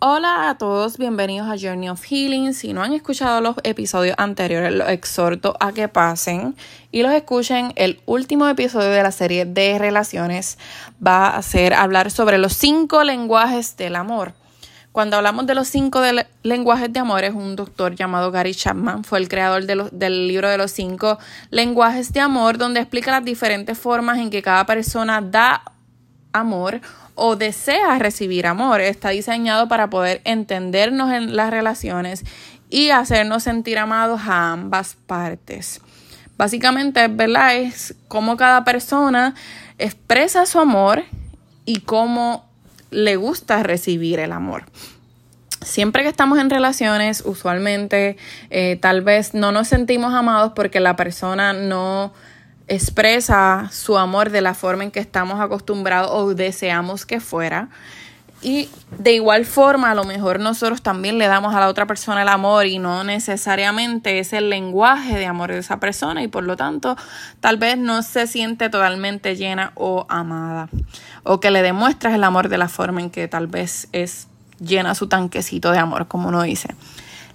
Hola a todos, bienvenidos a Journey of Healing. Si no han escuchado los episodios anteriores, los exhorto a que pasen y los escuchen. El último episodio de la serie de relaciones va a ser hablar sobre los cinco lenguajes del amor. Cuando hablamos de los cinco lenguajes de amor, es un doctor llamado Gary Chapman, fue el creador del libro de los cinco lenguajes de amor, donde explica las diferentes formas en que cada persona da amor o desea recibir amor. Está diseñado para poder entendernos en las relaciones y hacernos sentir amados a ambas partes. Básicamente, ¿verdad? Es cómo cada persona expresa su amor y cómo le gusta recibir el amor. Siempre que estamos en relaciones, usualmente eh, tal vez no nos sentimos amados porque la persona no expresa su amor de la forma en que estamos acostumbrados o deseamos que fuera. Y de igual forma, a lo mejor nosotros también le damos a la otra persona el amor y no necesariamente es el lenguaje de amor de esa persona y por lo tanto tal vez no se siente totalmente llena o amada. O que le demuestras el amor de la forma en que tal vez es llena su tanquecito de amor, como uno dice.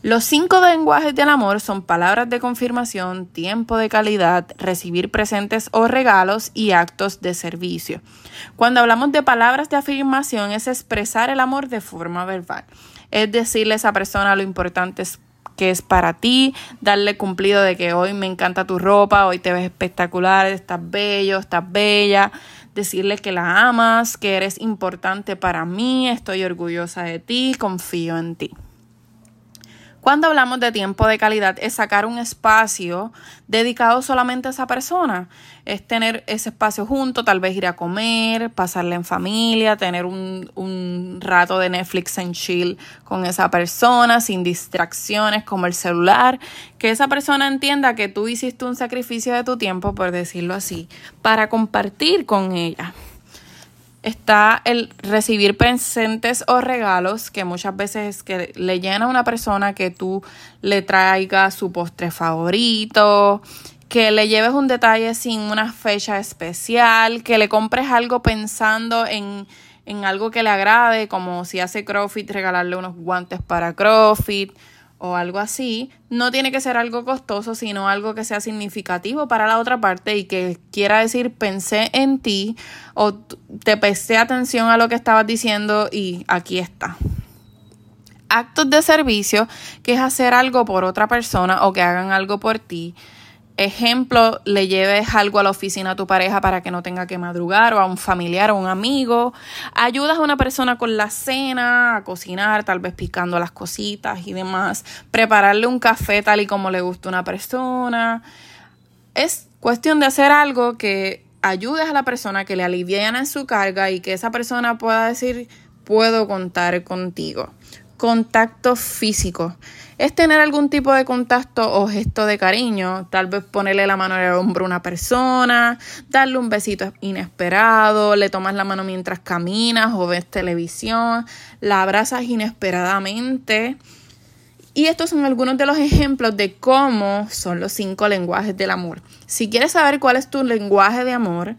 Los cinco lenguajes del amor son palabras de confirmación, tiempo de calidad, recibir presentes o regalos y actos de servicio. Cuando hablamos de palabras de afirmación es expresar el amor de forma verbal. Es decirle a esa persona lo importante que es para ti, darle cumplido de que hoy me encanta tu ropa, hoy te ves espectacular, estás bello, estás bella, decirle que la amas, que eres importante para mí, estoy orgullosa de ti, confío en ti. Cuando hablamos de tiempo de calidad, es sacar un espacio dedicado solamente a esa persona. Es tener ese espacio junto, tal vez ir a comer, pasarle en familia, tener un, un rato de Netflix en chill con esa persona, sin distracciones como el celular. Que esa persona entienda que tú hiciste un sacrificio de tu tiempo, por decirlo así, para compartir con ella está el recibir presentes o regalos, que muchas veces es que le llena a una persona que tú le traigas su postre favorito, que le lleves un detalle sin una fecha especial, que le compres algo pensando en, en algo que le agrade, como si hace CrossFit, regalarle unos guantes para CrossFit o algo así, no tiene que ser algo costoso, sino algo que sea significativo para la otra parte y que quiera decir pensé en ti o te presté atención a lo que estabas diciendo y aquí está. Actos de servicio, que es hacer algo por otra persona o que hagan algo por ti ejemplo, le lleves algo a la oficina a tu pareja para que no tenga que madrugar o a un familiar o un amigo. Ayudas a una persona con la cena, a cocinar, tal vez picando las cositas y demás. Prepararle un café tal y como le gusta a una persona. Es cuestión de hacer algo que ayudes a la persona, que le aliviane su carga y que esa persona pueda decir, puedo contar contigo. Contacto físico es tener algún tipo de contacto o gesto de cariño, tal vez ponerle la mano en el hombro a una persona, darle un besito inesperado, le tomas la mano mientras caminas o ves televisión, la abrazas inesperadamente. Y estos son algunos de los ejemplos de cómo son los cinco lenguajes del amor. Si quieres saber cuál es tu lenguaje de amor,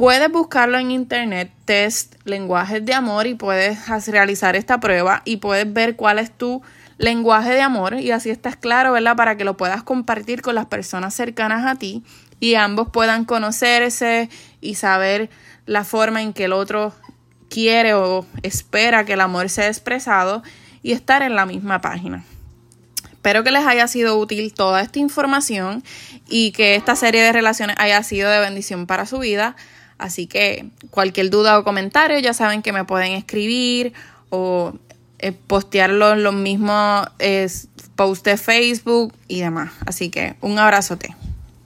puedes buscarlo en internet, test lenguajes de amor y puedes realizar esta prueba y puedes ver cuál es tu lenguaje de amor y así estás claro, ¿verdad? Para que lo puedas compartir con las personas cercanas a ti y ambos puedan conocerse y saber la forma en que el otro quiere o espera que el amor sea expresado y estar en la misma página. Espero que les haya sido útil toda esta información y que esta serie de relaciones haya sido de bendición para su vida. Así que cualquier duda o comentario ya saben que me pueden escribir o eh, postearlo en los mismos posts de Facebook y demás. Así que un abrazote.